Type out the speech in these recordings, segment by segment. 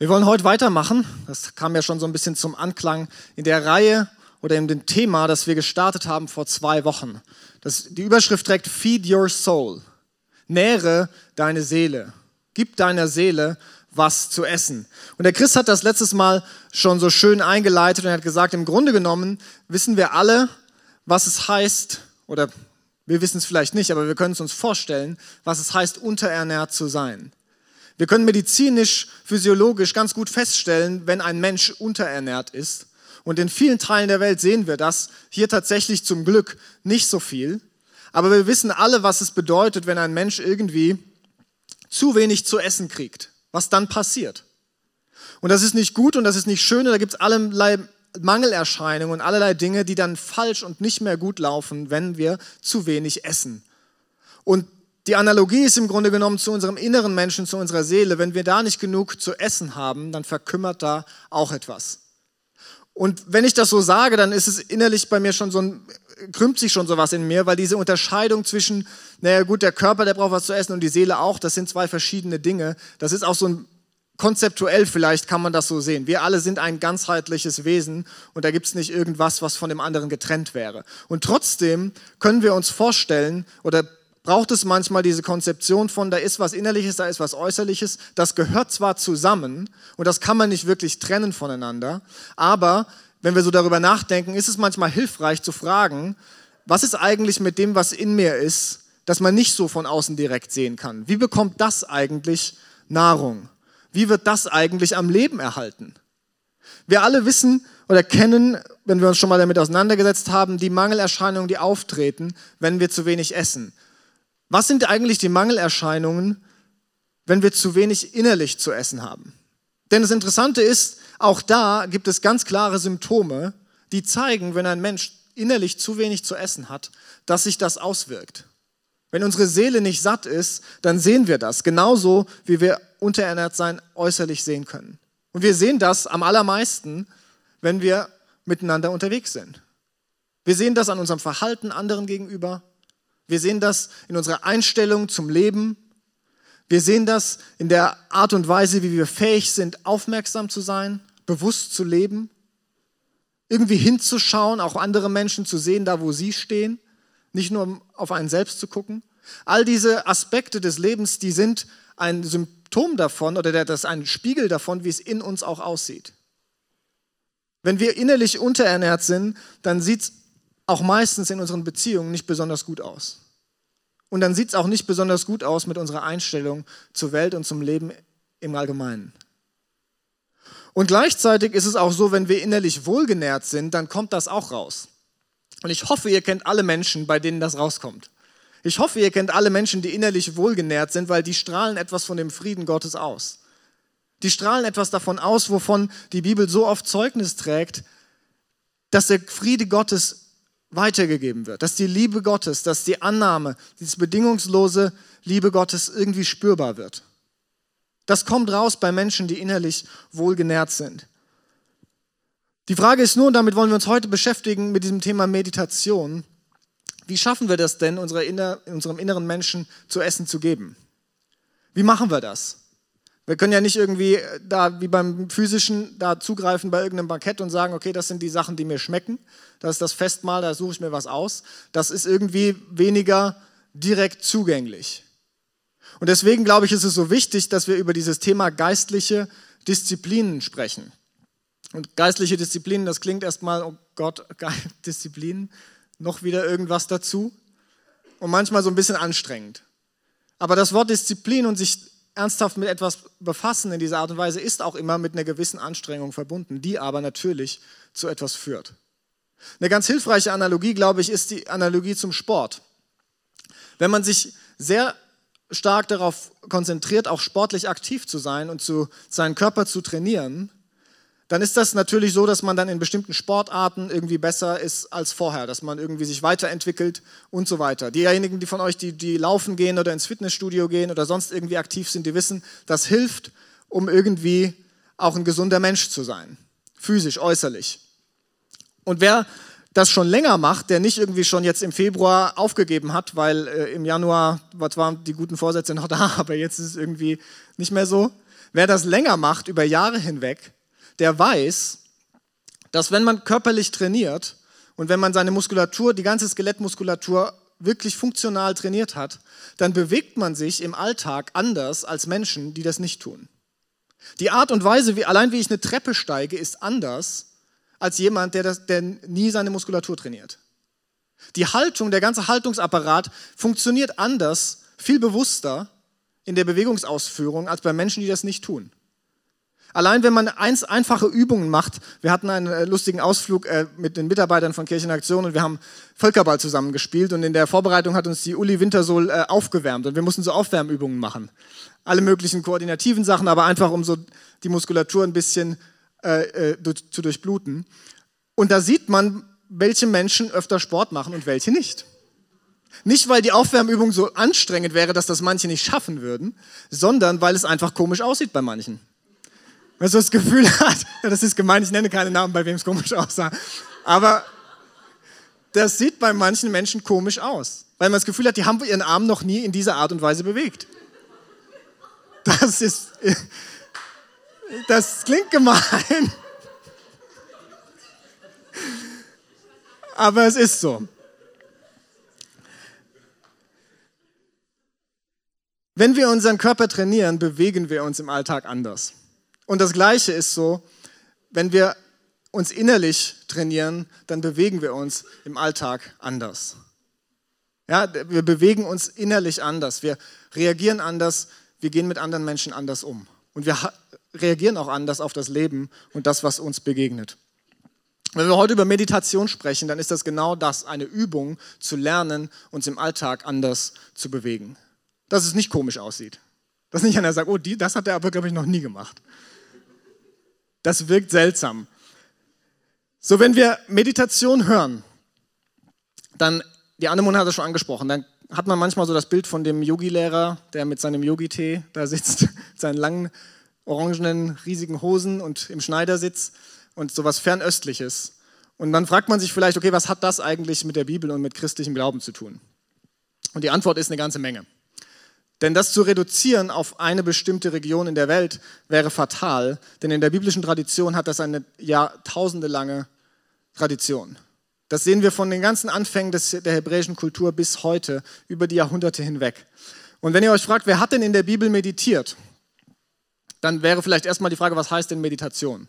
Wir wollen heute weitermachen. Das kam ja schon so ein bisschen zum Anklang in der Reihe oder in dem Thema, das wir gestartet haben vor zwei Wochen. Das, die Überschrift trägt Feed Your Soul. Nähre deine Seele. Gib deiner Seele was zu essen. Und der Christ hat das letztes Mal schon so schön eingeleitet und hat gesagt, im Grunde genommen wissen wir alle, was es heißt, oder wir wissen es vielleicht nicht, aber wir können es uns vorstellen, was es heißt, unterernährt zu sein. Wir können medizinisch, physiologisch ganz gut feststellen, wenn ein Mensch unterernährt ist. Und in vielen Teilen der Welt sehen wir das. Hier tatsächlich zum Glück nicht so viel. Aber wir wissen alle, was es bedeutet, wenn ein Mensch irgendwie zu wenig zu essen kriegt. Was dann passiert. Und das ist nicht gut und das ist nicht schön. da gibt es allerlei Mangelerscheinungen und allerlei Dinge, die dann falsch und nicht mehr gut laufen, wenn wir zu wenig essen. Und die Analogie ist im Grunde genommen zu unserem inneren Menschen, zu unserer Seele. Wenn wir da nicht genug zu essen haben, dann verkümmert da auch etwas. Und wenn ich das so sage, dann ist es innerlich bei mir schon so ein, krümmt sich schon sowas in mir, weil diese Unterscheidung zwischen, naja gut, der Körper, der braucht was zu essen und die Seele auch, das sind zwei verschiedene Dinge. Das ist auch so ein konzeptuell vielleicht kann man das so sehen. Wir alle sind ein ganzheitliches Wesen und da gibt es nicht irgendwas, was von dem anderen getrennt wäre. Und trotzdem können wir uns vorstellen oder braucht es manchmal diese Konzeption von, da ist was Innerliches, da ist was Äußerliches. Das gehört zwar zusammen und das kann man nicht wirklich trennen voneinander, aber wenn wir so darüber nachdenken, ist es manchmal hilfreich zu fragen, was ist eigentlich mit dem, was in mir ist, das man nicht so von außen direkt sehen kann? Wie bekommt das eigentlich Nahrung? Wie wird das eigentlich am Leben erhalten? Wir alle wissen oder kennen, wenn wir uns schon mal damit auseinandergesetzt haben, die Mangelerscheinungen, die auftreten, wenn wir zu wenig essen. Was sind eigentlich die Mangelerscheinungen, wenn wir zu wenig innerlich zu essen haben? Denn das Interessante ist, auch da gibt es ganz klare Symptome, die zeigen, wenn ein Mensch innerlich zu wenig zu essen hat, dass sich das auswirkt. Wenn unsere Seele nicht satt ist, dann sehen wir das, genauso wie wir unterernährt sein äußerlich sehen können. Und wir sehen das am allermeisten, wenn wir miteinander unterwegs sind. Wir sehen das an unserem Verhalten anderen gegenüber. Wir sehen das in unserer Einstellung zum Leben. Wir sehen das in der Art und Weise, wie wir fähig sind, aufmerksam zu sein, bewusst zu leben, irgendwie hinzuschauen, auch andere Menschen zu sehen, da wo sie stehen, nicht nur auf einen selbst zu gucken. All diese Aspekte des Lebens, die sind ein Symptom davon oder das ist ein Spiegel davon, wie es in uns auch aussieht. Wenn wir innerlich unterernährt sind, dann sieht es auch meistens in unseren Beziehungen nicht besonders gut aus. Und dann sieht es auch nicht besonders gut aus mit unserer Einstellung zur Welt und zum Leben im Allgemeinen. Und gleichzeitig ist es auch so, wenn wir innerlich wohlgenährt sind, dann kommt das auch raus. Und ich hoffe, ihr kennt alle Menschen, bei denen das rauskommt. Ich hoffe, ihr kennt alle Menschen, die innerlich wohlgenährt sind, weil die strahlen etwas von dem Frieden Gottes aus. Die strahlen etwas davon aus, wovon die Bibel so oft Zeugnis trägt, dass der Friede Gottes weitergegeben wird, dass die Liebe Gottes, dass die Annahme, dieses bedingungslose Liebe Gottes irgendwie spürbar wird. Das kommt raus bei Menschen, die innerlich wohlgenährt sind. Die Frage ist nur, und damit wollen wir uns heute beschäftigen, mit diesem Thema Meditation. Wie schaffen wir das denn, unserem inneren Menschen zu essen zu geben? Wie machen wir das? Wir können ja nicht irgendwie äh, da wie beim physischen da zugreifen bei irgendeinem Bankett und sagen, okay, das sind die Sachen, die mir schmecken. Das ist das Festmahl, da suche ich mir was aus. Das ist irgendwie weniger direkt zugänglich. Und deswegen glaube ich, ist es so wichtig, dass wir über dieses Thema geistliche Disziplinen sprechen. Und geistliche Disziplinen, das klingt erstmal, oh Gott, Disziplinen, noch wieder irgendwas dazu. Und manchmal so ein bisschen anstrengend. Aber das Wort Disziplin und sich ernsthaft mit etwas befassen in dieser Art und Weise ist auch immer mit einer gewissen Anstrengung verbunden, die aber natürlich zu etwas führt. Eine ganz hilfreiche Analogie, glaube ich, ist die Analogie zum Sport. Wenn man sich sehr stark darauf konzentriert, auch sportlich aktiv zu sein und zu, seinen Körper zu trainieren, dann ist das natürlich so, dass man dann in bestimmten Sportarten irgendwie besser ist als vorher, dass man irgendwie sich weiterentwickelt und so weiter. Diejenigen, die von euch, die, die laufen gehen oder ins Fitnessstudio gehen oder sonst irgendwie aktiv sind, die wissen, das hilft, um irgendwie auch ein gesunder Mensch zu sein, physisch, äußerlich. Und wer das schon länger macht, der nicht irgendwie schon jetzt im Februar aufgegeben hat, weil äh, im Januar, was waren die guten Vorsätze noch da, aber jetzt ist es irgendwie nicht mehr so. Wer das länger macht, über Jahre hinweg, der weiß, dass wenn man körperlich trainiert und wenn man seine Muskulatur, die ganze Skelettmuskulatur wirklich funktional trainiert hat, dann bewegt man sich im Alltag anders als Menschen, die das nicht tun. Die Art und Weise, wie, allein wie ich eine Treppe steige, ist anders als jemand, der, das, der nie seine Muskulatur trainiert. Die Haltung, der ganze Haltungsapparat funktioniert anders, viel bewusster in der Bewegungsausführung als bei Menschen, die das nicht tun. Allein wenn man eins, einfache Übungen macht, wir hatten einen äh, lustigen Ausflug äh, mit den Mitarbeitern von Kirchenaktion und wir haben Völkerball zusammengespielt und in der Vorbereitung hat uns die Uli Wintersohl äh, aufgewärmt und wir mussten so Aufwärmübungen machen. Alle möglichen koordinativen Sachen, aber einfach um so die Muskulatur ein bisschen zu durchbluten. Und da sieht man, welche Menschen öfter Sport machen und welche nicht. Nicht, weil die Aufwärmübung so anstrengend wäre, dass das manche nicht schaffen würden, sondern weil es einfach komisch aussieht bei manchen. Wenn man so das Gefühl hat, das ist gemein, ich nenne keine Namen, bei wem es komisch aussah, aber das sieht bei manchen Menschen komisch aus, weil man das Gefühl hat, die haben ihren Arm noch nie in dieser Art und Weise bewegt. Das ist, das klingt gemein, aber es ist so. Wenn wir unseren Körper trainieren, bewegen wir uns im Alltag anders. Und das Gleiche ist so, wenn wir uns innerlich trainieren, dann bewegen wir uns im Alltag anders. Ja, wir bewegen uns innerlich anders, wir reagieren anders, wir gehen mit anderen Menschen anders um. Und wir reagieren auch anders auf das Leben und das, was uns begegnet. Wenn wir heute über Meditation sprechen, dann ist das genau das, eine Übung zu lernen, uns im Alltag anders zu bewegen. Dass es nicht komisch aussieht. Dass nicht einer sagt, oh, die, das hat er aber, glaube ich, noch nie gemacht. Das wirkt seltsam. So, wenn wir Meditation hören, dann, die Annemon hat es schon angesprochen, dann hat man manchmal so das Bild von dem Yogi-Lehrer, der mit seinem Yogi-Tee da sitzt, seinen langen, orangenen, riesigen Hosen und im Schneidersitz und sowas Fernöstliches. Und dann fragt man sich vielleicht, okay, was hat das eigentlich mit der Bibel und mit christlichem Glauben zu tun? Und die Antwort ist eine ganze Menge. Denn das zu reduzieren auf eine bestimmte Region in der Welt wäre fatal, denn in der biblischen Tradition hat das eine jahrtausendelange Tradition. Das sehen wir von den ganzen Anfängen des, der hebräischen Kultur bis heute, über die Jahrhunderte hinweg. Und wenn ihr euch fragt, wer hat denn in der Bibel meditiert, dann wäre vielleicht erstmal die Frage, was heißt denn Meditation?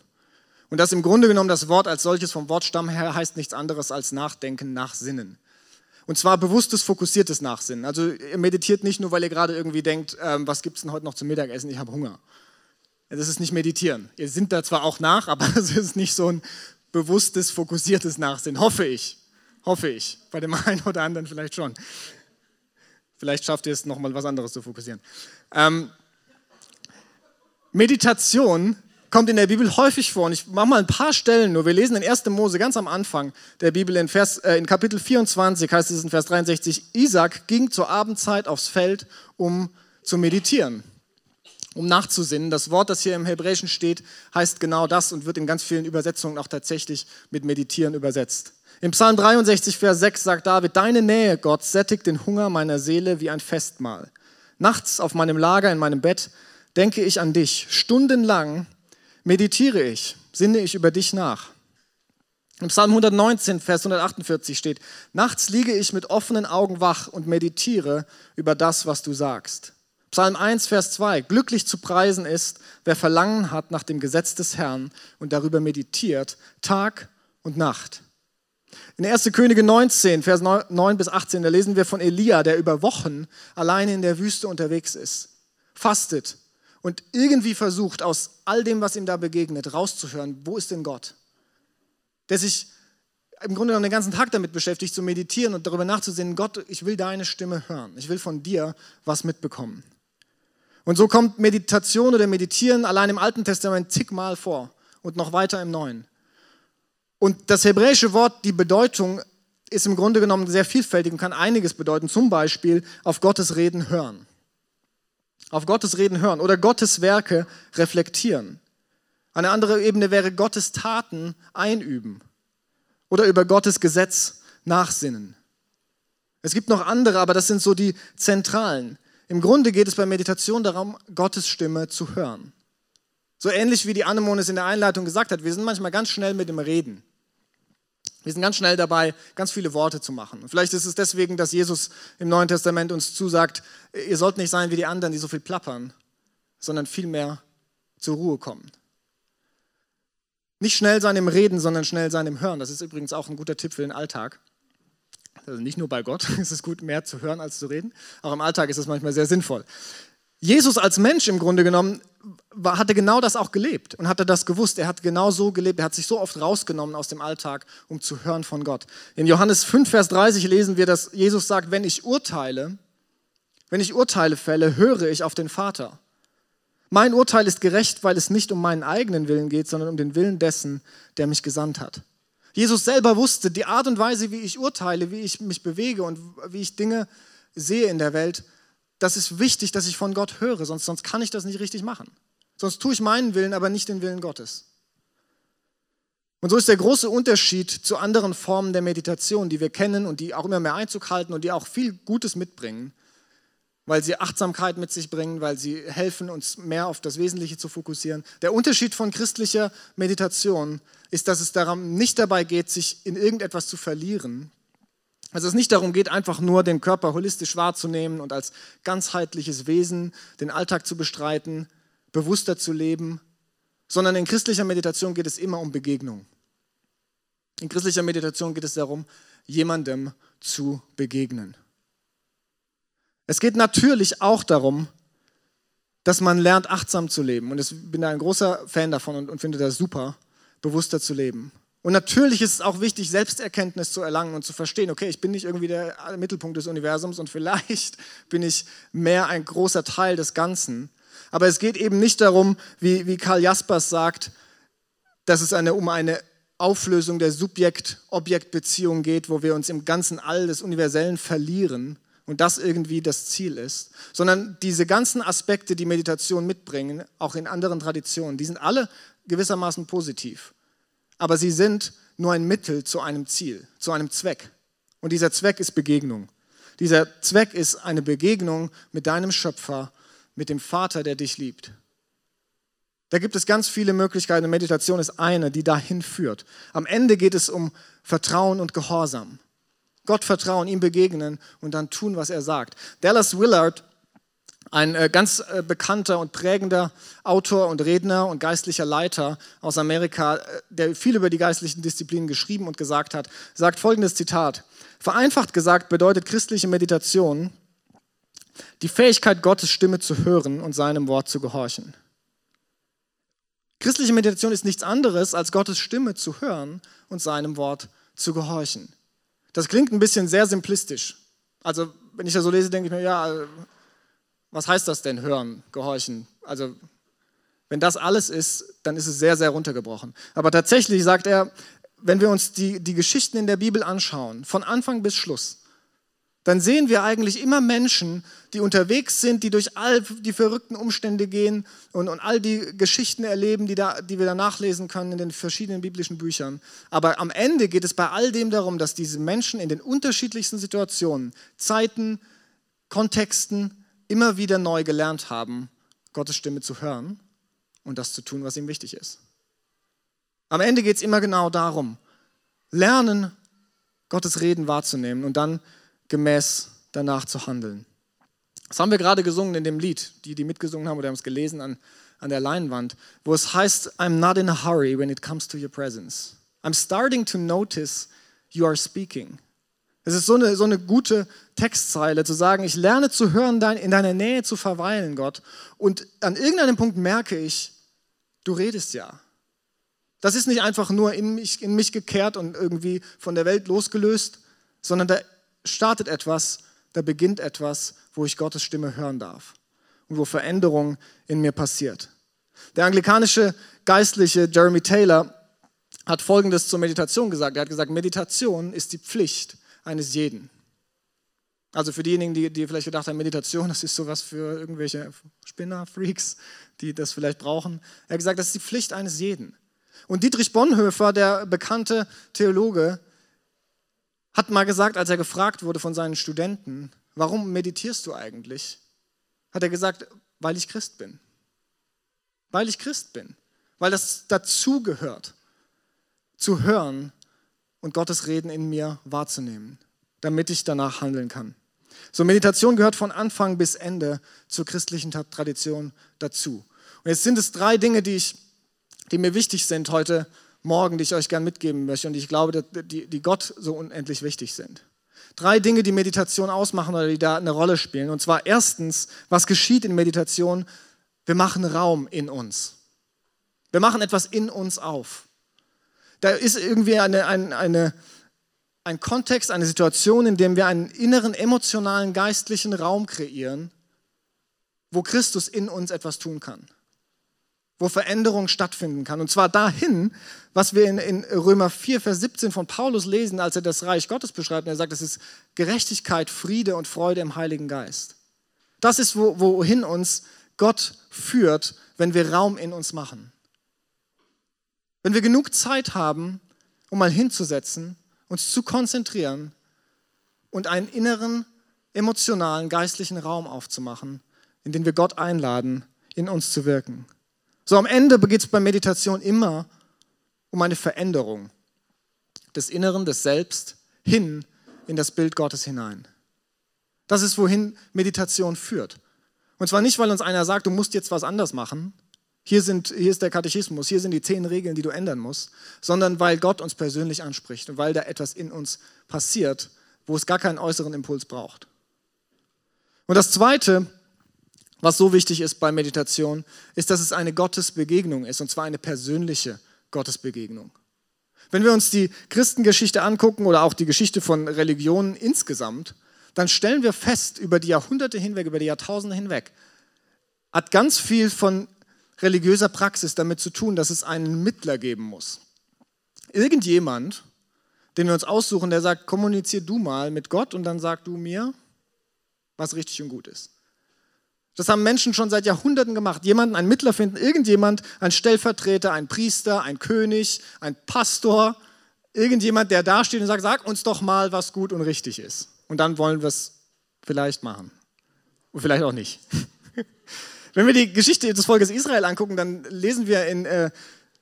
Und das im Grunde genommen das Wort als solches vom Wortstamm her heißt nichts anderes als Nachdenken, Nachsinnen. Und zwar bewusstes, fokussiertes Nachsinnen. Also ihr meditiert nicht nur, weil ihr gerade irgendwie denkt, ähm, was gibt es denn heute noch zum Mittagessen, ich habe Hunger. Das ist nicht meditieren. Ihr sinnt da zwar auch nach, aber es ist nicht so ein bewusstes, fokussiertes Nachsinnen. Hoffe ich. Hoffe ich. Bei dem einen oder anderen vielleicht schon. Vielleicht schafft ihr es nochmal was anderes zu fokussieren. Ähm, Meditation kommt in der Bibel häufig vor. Und ich mache mal ein paar Stellen nur. Wir lesen in 1. Mose ganz am Anfang der Bibel in, Vers, äh, in Kapitel 24, heißt es in Vers 63, Isaac ging zur Abendzeit aufs Feld, um zu meditieren, um nachzusinnen. Das Wort, das hier im Hebräischen steht, heißt genau das und wird in ganz vielen Übersetzungen auch tatsächlich mit meditieren übersetzt. Im Psalm 63, Vers 6 sagt David, Deine Nähe, Gott, sättigt den Hunger meiner Seele wie ein Festmahl. Nachts auf meinem Lager, in meinem Bett, denke ich an dich. Stundenlang meditiere ich, sinne ich über dich nach. Im Psalm 119, Vers 148 steht, Nachts liege ich mit offenen Augen wach und meditiere über das, was du sagst. Psalm 1, Vers 2, Glücklich zu preisen ist, wer Verlangen hat nach dem Gesetz des Herrn und darüber meditiert, Tag und Nacht. In 1. Könige 19, Vers 9 bis 18, da lesen wir von Elia, der über Wochen alleine in der Wüste unterwegs ist, fastet, und irgendwie versucht, aus all dem, was ihm da begegnet, rauszuhören, wo ist denn Gott? Der sich im Grunde genommen den ganzen Tag damit beschäftigt, zu meditieren und darüber nachzusehen, Gott, ich will deine Stimme hören. Ich will von dir was mitbekommen. Und so kommt Meditation oder Meditieren allein im Alten Testament zigmal vor und noch weiter im Neuen. Und das hebräische Wort, die Bedeutung ist im Grunde genommen sehr vielfältig und kann einiges bedeuten. Zum Beispiel auf Gottes Reden hören auf Gottes Reden hören oder Gottes Werke reflektieren. Eine andere Ebene wäre Gottes Taten einüben oder über Gottes Gesetz nachsinnen. Es gibt noch andere, aber das sind so die zentralen. Im Grunde geht es bei Meditation darum, Gottes Stimme zu hören. So ähnlich wie die Anemones in der Einleitung gesagt hat, wir sind manchmal ganz schnell mit dem Reden. Wir sind ganz schnell dabei, ganz viele Worte zu machen. Und vielleicht ist es deswegen, dass Jesus im Neuen Testament uns zusagt, ihr sollt nicht sein wie die anderen, die so viel plappern, sondern vielmehr zur Ruhe kommen. Nicht schnell sein im Reden, sondern schnell sein im Hören. Das ist übrigens auch ein guter Tipp für den Alltag. Also nicht nur bei Gott ist es gut, mehr zu hören als zu reden. Auch im Alltag ist es manchmal sehr sinnvoll. Jesus als Mensch im Grunde genommen hatte genau das auch gelebt und hatte das gewusst. Er hat genau so gelebt. Er hat sich so oft rausgenommen aus dem Alltag, um zu hören von Gott. In Johannes 5, Vers 30 lesen wir, dass Jesus sagt, wenn ich urteile, wenn ich Urteile fälle, höre ich auf den Vater. Mein Urteil ist gerecht, weil es nicht um meinen eigenen Willen geht, sondern um den Willen dessen, der mich gesandt hat. Jesus selber wusste, die Art und Weise, wie ich urteile, wie ich mich bewege und wie ich Dinge sehe in der Welt, das ist wichtig, dass ich von Gott höre, sonst, sonst kann ich das nicht richtig machen. Sonst tue ich meinen Willen, aber nicht den Willen Gottes. Und so ist der große Unterschied zu anderen Formen der Meditation, die wir kennen und die auch immer mehr Einzug halten und die auch viel Gutes mitbringen, weil sie Achtsamkeit mit sich bringen, weil sie helfen, uns mehr auf das Wesentliche zu fokussieren. Der Unterschied von christlicher Meditation ist, dass es darum nicht dabei geht, sich in irgendetwas zu verlieren, also es nicht darum geht, einfach nur den Körper holistisch wahrzunehmen und als ganzheitliches Wesen den Alltag zu bestreiten, bewusster zu leben, sondern in christlicher Meditation geht es immer um Begegnung. In christlicher Meditation geht es darum, jemandem zu begegnen. Es geht natürlich auch darum, dass man lernt, achtsam zu leben. Und ich bin da ein großer Fan davon und, und finde das super, bewusster zu leben. Und natürlich ist es auch wichtig, Selbsterkenntnis zu erlangen und zu verstehen, okay, ich bin nicht irgendwie der Mittelpunkt des Universums und vielleicht bin ich mehr ein großer Teil des Ganzen. Aber es geht eben nicht darum, wie, wie Karl Jaspers sagt, dass es eine, um eine Auflösung der Subjekt-Objekt-Beziehung geht, wo wir uns im ganzen All des Universellen verlieren und das irgendwie das Ziel ist, sondern diese ganzen Aspekte, die Meditation mitbringen, auch in anderen Traditionen, die sind alle gewissermaßen positiv aber sie sind nur ein Mittel zu einem Ziel, zu einem Zweck. Und dieser Zweck ist Begegnung. Dieser Zweck ist eine Begegnung mit deinem Schöpfer, mit dem Vater, der dich liebt. Da gibt es ganz viele Möglichkeiten Meditation ist eine, die dahin führt. Am Ende geht es um Vertrauen und Gehorsam. Gott vertrauen, ihm begegnen und dann tun, was er sagt. Dallas Willard ein äh, ganz äh, bekannter und prägender Autor und Redner und geistlicher Leiter aus Amerika, äh, der viel über die geistlichen Disziplinen geschrieben und gesagt hat, sagt folgendes Zitat. Vereinfacht gesagt bedeutet christliche Meditation die Fähigkeit, Gottes Stimme zu hören und seinem Wort zu gehorchen. Christliche Meditation ist nichts anderes, als Gottes Stimme zu hören und seinem Wort zu gehorchen. Das klingt ein bisschen sehr simplistisch. Also, wenn ich das so lese, denke ich mir, ja, was heißt das denn, hören, gehorchen? Also, wenn das alles ist, dann ist es sehr, sehr runtergebrochen. Aber tatsächlich sagt er, wenn wir uns die, die Geschichten in der Bibel anschauen, von Anfang bis Schluss, dann sehen wir eigentlich immer Menschen, die unterwegs sind, die durch all die verrückten Umstände gehen und, und all die Geschichten erleben, die, da, die wir da nachlesen können in den verschiedenen biblischen Büchern. Aber am Ende geht es bei all dem darum, dass diese Menschen in den unterschiedlichsten Situationen, Zeiten, Kontexten, immer wieder neu gelernt haben, Gottes Stimme zu hören und das zu tun, was ihm wichtig ist. Am Ende geht es immer genau darum, lernen, Gottes Reden wahrzunehmen und dann gemäß danach zu handeln. Das haben wir gerade gesungen in dem Lied, die, die mitgesungen haben oder haben es gelesen an, an der Leinwand, wo es heißt, I'm not in a hurry when it comes to your presence. I'm starting to notice you are speaking. Es ist so eine, so eine gute Textzeile, zu sagen, ich lerne zu hören, in deiner Nähe zu verweilen, Gott. Und an irgendeinem Punkt merke ich, du redest ja. Das ist nicht einfach nur in mich, in mich gekehrt und irgendwie von der Welt losgelöst, sondern da startet etwas, da beginnt etwas, wo ich Gottes Stimme hören darf und wo Veränderung in mir passiert. Der anglikanische Geistliche Jeremy Taylor hat Folgendes zur Meditation gesagt. Er hat gesagt, Meditation ist die Pflicht eines jeden. Also für diejenigen, die, die vielleicht gedacht haben, Meditation, das ist sowas für irgendwelche Spinner, Freaks, die das vielleicht brauchen. Er hat gesagt, das ist die Pflicht eines jeden. Und Dietrich Bonhoeffer, der bekannte Theologe, hat mal gesagt, als er gefragt wurde von seinen Studenten, warum meditierst du eigentlich? Hat er gesagt, weil ich Christ bin. Weil ich Christ bin. Weil das dazugehört, zu hören und Gottes Reden in mir wahrzunehmen, damit ich danach handeln kann. So, Meditation gehört von Anfang bis Ende zur christlichen Tradition dazu. Und jetzt sind es drei Dinge, die, ich, die mir wichtig sind heute Morgen, die ich euch gerne mitgeben möchte und ich glaube, die, die Gott so unendlich wichtig sind. Drei Dinge, die Meditation ausmachen oder die da eine Rolle spielen. Und zwar erstens, was geschieht in Meditation? Wir machen Raum in uns. Wir machen etwas in uns auf. Da ist irgendwie eine, eine, eine, ein Kontext, eine Situation, in dem wir einen inneren, emotionalen, geistlichen Raum kreieren, wo Christus in uns etwas tun kann wo Veränderung stattfinden kann. Und zwar dahin, was wir in, in, Römer 4, Vers 17 von Paulus lesen, als er das Reich Gottes beschreibt. Und er sagt, es ist Gerechtigkeit, Friede und Freude im Heiligen Geist. Das ist, wo, wohin uns Gott führt, wenn wir Raum in uns machen. Wenn wir genug Zeit haben, um mal hinzusetzen, uns zu konzentrieren und einen inneren, emotionalen, geistlichen Raum aufzumachen, in den wir Gott einladen, in uns zu wirken. So am Ende geht es bei Meditation immer um eine Veränderung des Inneren, des Selbst hin in das Bild Gottes hinein. Das ist, wohin Meditation führt. Und zwar nicht, weil uns einer sagt, du musst jetzt was anders machen. Hier, sind, hier ist der Katechismus, hier sind die zehn Regeln, die du ändern musst, sondern weil Gott uns persönlich anspricht und weil da etwas in uns passiert, wo es gar keinen äußeren Impuls braucht. Und das Zweite, was so wichtig ist bei Meditation, ist, dass es eine Gottesbegegnung ist, und zwar eine persönliche Gottesbegegnung. Wenn wir uns die Christengeschichte angucken oder auch die Geschichte von Religionen insgesamt, dann stellen wir fest, über die Jahrhunderte hinweg, über die Jahrtausende hinweg, hat ganz viel von religiöser Praxis damit zu tun, dass es einen Mittler geben muss. Irgendjemand, den wir uns aussuchen, der sagt, kommunizier du mal mit Gott und dann sag du mir, was richtig und gut ist. Das haben Menschen schon seit Jahrhunderten gemacht. Jemanden, einen Mittler finden, irgendjemand, ein Stellvertreter, ein Priester, ein König, ein Pastor, irgendjemand, der da steht und sagt, sag uns doch mal, was gut und richtig ist. Und dann wollen wir es vielleicht machen. Und vielleicht auch nicht. Wenn wir die Geschichte des Volkes Israel angucken, dann lesen wir in äh,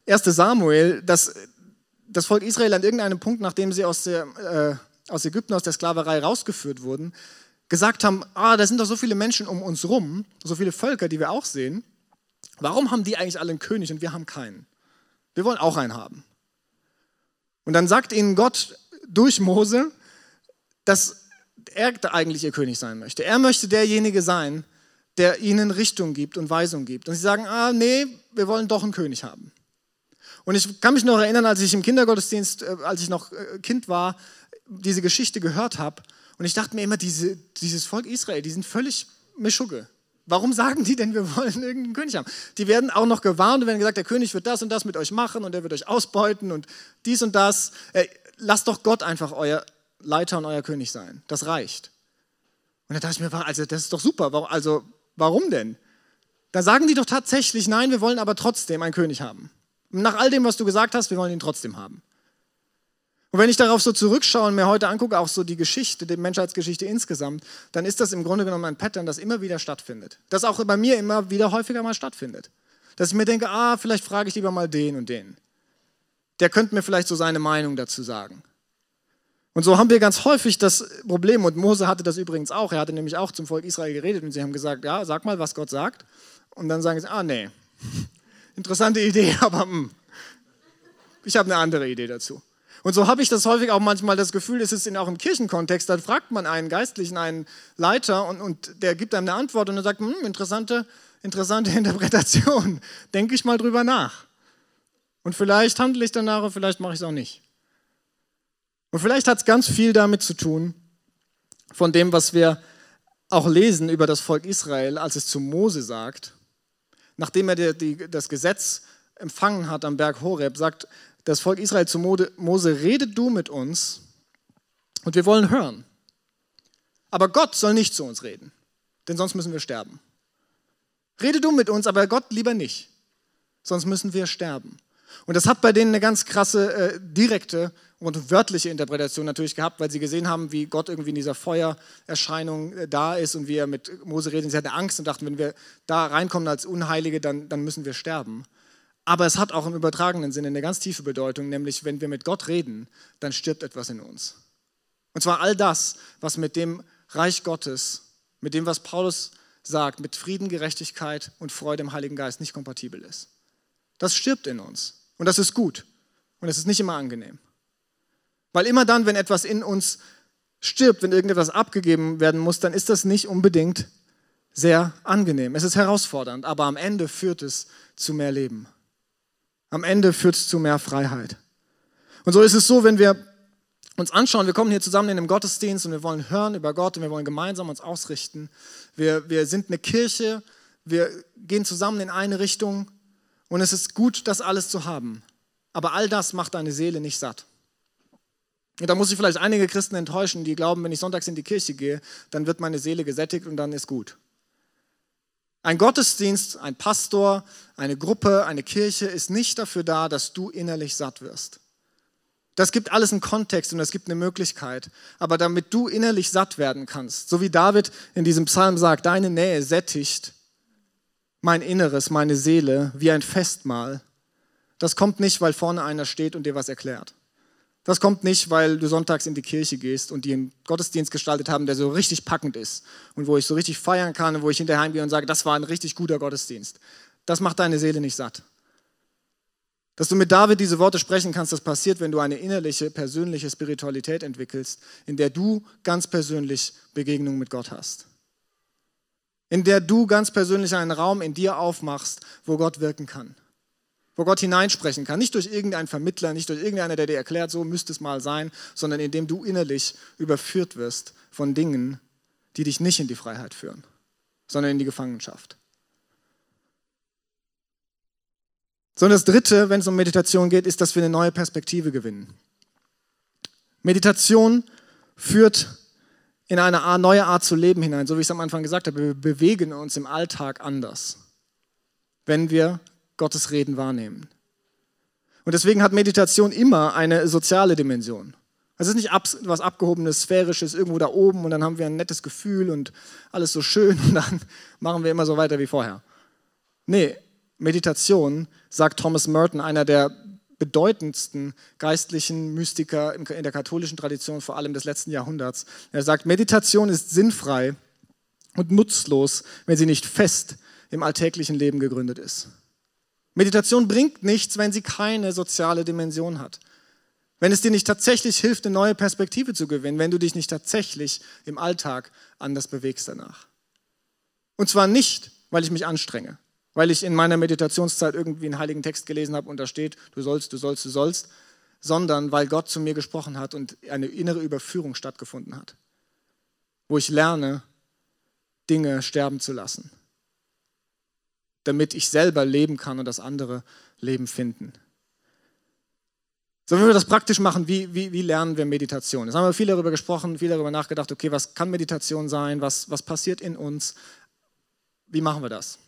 1 Samuel, dass das Volk Israel an irgendeinem Punkt, nachdem sie aus, der, äh, aus Ägypten, aus der Sklaverei rausgeführt wurden, gesagt haben, ah, da sind doch so viele Menschen um uns rum, so viele Völker, die wir auch sehen. Warum haben die eigentlich alle einen König und wir haben keinen? Wir wollen auch einen haben. Und dann sagt ihnen Gott durch Mose, dass er eigentlich ihr König sein möchte. Er möchte derjenige sein, der ihnen Richtung gibt und Weisung gibt. Und sie sagen, ah, nee, wir wollen doch einen König haben. Und ich kann mich noch erinnern, als ich im Kindergottesdienst, äh, als ich noch äh, Kind war, diese Geschichte gehört habe und ich dachte mir immer, diese, dieses Volk Israel, die sind völlig Mischugge. Warum sagen die denn, wir wollen irgendeinen König haben? Die werden auch noch gewarnt und werden gesagt, der König wird das und das mit euch machen und er wird euch ausbeuten und dies und das. Äh, lasst doch Gott einfach euer Leiter und euer König sein. Das reicht. Und da dachte ich mir, also das ist doch super. Also warum denn? Da sagen die doch tatsächlich, nein, wir wollen aber trotzdem einen König haben. nach all dem, was du gesagt hast, wir wollen ihn trotzdem haben. Und wenn ich darauf so zurückschaue und mir heute angucke, auch so die Geschichte, die Menschheitsgeschichte insgesamt, dann ist das im Grunde genommen ein Pattern, das immer wieder stattfindet. Das auch bei mir immer wieder häufiger mal stattfindet. Dass ich mir denke, ah, vielleicht frage ich lieber mal den und den. Der könnte mir vielleicht so seine Meinung dazu sagen. Und so haben wir ganz häufig das Problem, und Mose hatte das übrigens auch, er hatte nämlich auch zum Volk Israel geredet und sie haben gesagt, ja, sag mal, was Gott sagt. Und dann sagen sie, ah, nee, interessante Idee, aber mh, hm, ich habe eine andere Idee dazu. Und so habe ich das häufig auch manchmal das Gefühl, es ist in, auch im Kirchenkontext, dann fragt man einen Geistlichen, einen Leiter und, und der gibt einem eine Antwort und er sagt, hm, interessante, interessante Interpretation, denke ich mal drüber nach. Und vielleicht handle ich danach und vielleicht mache ich es auch nicht. Und vielleicht hat es ganz viel damit zu tun, von dem, was wir auch lesen über das Volk Israel, als es zu Mose sagt, nachdem er die, die, das Gesetz empfangen hat am Berg Horeb, sagt das Volk Israel zu Mose, redet du mit uns und wir wollen hören. Aber Gott soll nicht zu uns reden, denn sonst müssen wir sterben. Rede du mit uns, aber Gott lieber nicht, sonst müssen wir sterben. Und das hat bei denen eine ganz krasse, äh, direkte und wörtliche Interpretation natürlich gehabt, weil sie gesehen haben, wie Gott irgendwie in dieser Feuererscheinung äh, da ist und wie er mit Mose redet. Sie hatten Angst und dachten, wenn wir da reinkommen als Unheilige, dann, dann müssen wir sterben. Aber es hat auch im übertragenen Sinne eine ganz tiefe Bedeutung, nämlich wenn wir mit Gott reden, dann stirbt etwas in uns. Und zwar all das, was mit dem Reich Gottes, mit dem, was Paulus sagt, mit Frieden, Gerechtigkeit und Freude im Heiligen Geist nicht kompatibel ist. Das stirbt in uns. Und das ist gut. Und es ist nicht immer angenehm. Weil immer dann, wenn etwas in uns stirbt, wenn irgendetwas abgegeben werden muss, dann ist das nicht unbedingt sehr angenehm. Es ist herausfordernd, aber am Ende führt es zu mehr Leben. Am Ende führt es zu mehr Freiheit. Und so ist es so, wenn wir uns anschauen, wir kommen hier zusammen in einem Gottesdienst und wir wollen hören über Gott und wir wollen gemeinsam uns ausrichten. Wir, wir sind eine Kirche, wir gehen zusammen in eine Richtung und es ist gut, das alles zu haben. Aber all das macht deine Seele nicht satt. Und da muss ich vielleicht einige Christen enttäuschen, die glauben, wenn ich sonntags in die Kirche gehe, dann wird meine Seele gesättigt und dann ist gut. Ein Gottesdienst, ein Pastor, eine Gruppe, eine Kirche ist nicht dafür da, dass du innerlich satt wirst. Das gibt alles einen Kontext und das gibt eine Möglichkeit. Aber damit du innerlich satt werden kannst, so wie David in diesem Psalm sagt, deine Nähe sättigt mein Inneres, meine Seele wie ein Festmahl, das kommt nicht, weil vorne einer steht und dir was erklärt. Das kommt nicht, weil du sonntags in die Kirche gehst und die einen Gottesdienst gestaltet haben, der so richtig packend ist und wo ich so richtig feiern kann und wo ich hinterher heimgehe und sage, das war ein richtig guter Gottesdienst. Das macht deine Seele nicht satt. Dass du mit David diese Worte sprechen kannst, das passiert, wenn du eine innerliche, persönliche Spiritualität entwickelst, in der du ganz persönlich Begegnung mit Gott hast. In der du ganz persönlich einen Raum in dir aufmachst, wo Gott wirken kann wo Gott hineinsprechen kann. Nicht durch irgendeinen Vermittler, nicht durch irgendeiner, der dir erklärt, so müsste es mal sein, sondern indem du innerlich überführt wirst von Dingen, die dich nicht in die Freiheit führen, sondern in die Gefangenschaft. So, und das Dritte, wenn es um Meditation geht, ist, dass wir eine neue Perspektive gewinnen. Meditation führt in eine neue Art zu leben hinein, so wie ich es am Anfang gesagt habe. Wir bewegen uns im Alltag anders, wenn wir Gottes Reden wahrnehmen. Und deswegen hat Meditation immer eine soziale Dimension. Es ist nicht was Abgehobenes, Sphärisches, irgendwo da oben und dann haben wir ein nettes Gefühl und alles so schön und dann machen wir immer so weiter wie vorher. Nee, Meditation, sagt Thomas Merton, einer der bedeutendsten geistlichen Mystiker in der katholischen Tradition, vor allem des letzten Jahrhunderts. Er sagt, Meditation ist sinnfrei und nutzlos, wenn sie nicht fest im alltäglichen Leben gegründet ist. Meditation bringt nichts, wenn sie keine soziale Dimension hat. Wenn es dir nicht tatsächlich hilft, eine neue Perspektive zu gewinnen, wenn du dich nicht tatsächlich im Alltag anders bewegst danach. Und zwar nicht, weil ich mich anstrenge, weil ich in meiner Meditationszeit irgendwie einen heiligen Text gelesen habe und da steht, du sollst, du sollst, du sollst, sondern weil Gott zu mir gesprochen hat und eine innere Überführung stattgefunden hat, wo ich lerne, Dinge sterben zu lassen damit ich selber leben kann und das andere Leben finden. So, wenn wir das praktisch machen, wie, wie, wie lernen wir Meditation? Jetzt haben wir viel darüber gesprochen, viel darüber nachgedacht, okay, was kann Meditation sein, was, was passiert in uns, wie machen wir das?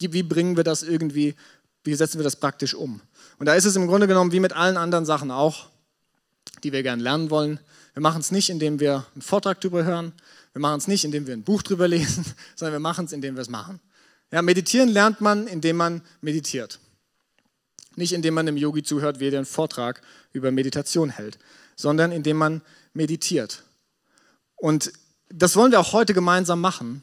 Wie, bringen wir das irgendwie, wie setzen wir das praktisch um? Und da ist es im Grunde genommen wie mit allen anderen Sachen auch, die wir gerne lernen wollen. Wir machen es nicht, indem wir einen Vortrag darüber hören, wir machen es nicht, indem wir ein Buch darüber lesen, sondern wir machen es, indem wir es machen. Ja, meditieren lernt man, indem man meditiert. Nicht indem man dem Yogi zuhört, wie er den Vortrag über Meditation hält, sondern indem man meditiert. Und das wollen wir auch heute gemeinsam machen.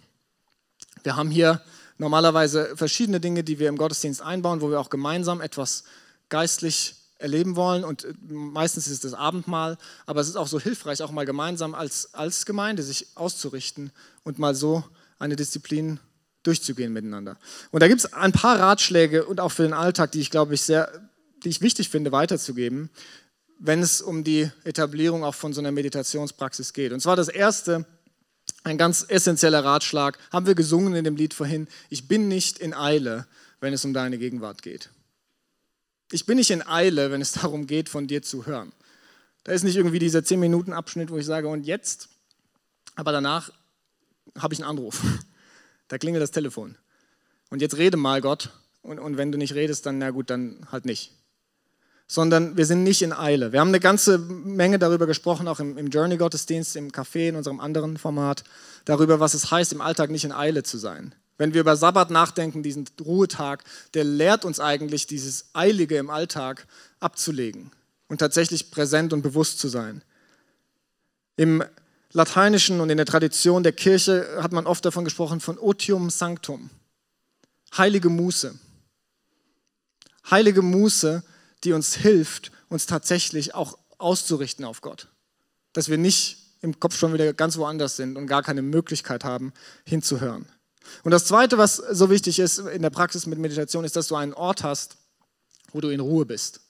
Wir haben hier normalerweise verschiedene Dinge, die wir im Gottesdienst einbauen, wo wir auch gemeinsam etwas geistlich erleben wollen. Und meistens ist es das Abendmahl, aber es ist auch so hilfreich, auch mal gemeinsam als, als Gemeinde sich auszurichten und mal so eine Disziplin durchzugehen miteinander. Und da gibt es ein paar Ratschläge und auch für den Alltag, die ich glaube ich sehr, die ich wichtig finde weiterzugeben, wenn es um die Etablierung auch von so einer Meditationspraxis geht. Und zwar das erste, ein ganz essentieller Ratschlag, haben wir gesungen in dem Lied vorhin, ich bin nicht in Eile, wenn es um deine Gegenwart geht. Ich bin nicht in Eile, wenn es darum geht, von dir zu hören. Da ist nicht irgendwie dieser 10-Minuten-Abschnitt, wo ich sage, und jetzt, aber danach habe ich einen Anruf. Da klingelt das Telefon. Und jetzt rede mal, Gott, und, und wenn du nicht redest, dann na gut, dann halt nicht. Sondern wir sind nicht in Eile. Wir haben eine ganze Menge darüber gesprochen, auch im, im Journey-Gottesdienst, im Café, in unserem anderen Format, darüber, was es heißt, im Alltag nicht in Eile zu sein. Wenn wir über Sabbat nachdenken, diesen Ruhetag, der lehrt uns eigentlich, dieses Eilige im Alltag abzulegen und tatsächlich präsent und bewusst zu sein. Im Lateinischen und in der Tradition der Kirche hat man oft davon gesprochen, von Otium Sanctum, heilige Muße. Heilige Muße, die uns hilft, uns tatsächlich auch auszurichten auf Gott. Dass wir nicht im Kopf schon wieder ganz woanders sind und gar keine Möglichkeit haben, hinzuhören. Und das Zweite, was so wichtig ist in der Praxis mit Meditation, ist, dass du einen Ort hast, wo du in Ruhe bist.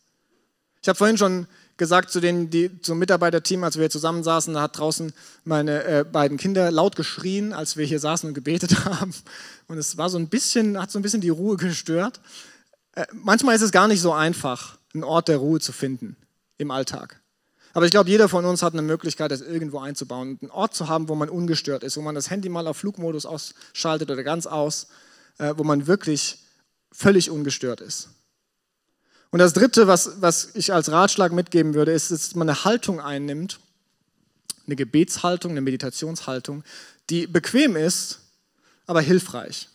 Ich habe vorhin schon gesagt zu den, die, zum Mitarbeiterteam, als wir zusammensaßen, da hat draußen meine äh, beiden Kinder laut geschrien, als wir hier saßen und gebetet haben. Und es war so ein bisschen, hat so ein bisschen die Ruhe gestört. Äh, manchmal ist es gar nicht so einfach, einen Ort der Ruhe zu finden im Alltag. Aber ich glaube, jeder von uns hat eine Möglichkeit, das irgendwo einzubauen. Einen Ort zu haben, wo man ungestört ist, wo man das Handy mal auf Flugmodus ausschaltet oder ganz aus, äh, wo man wirklich völlig ungestört ist. Und das Dritte, was, was ich als Ratschlag mitgeben würde, ist, dass man eine Haltung einnimmt, eine Gebetshaltung, eine Meditationshaltung, die bequem ist, aber hilfreich.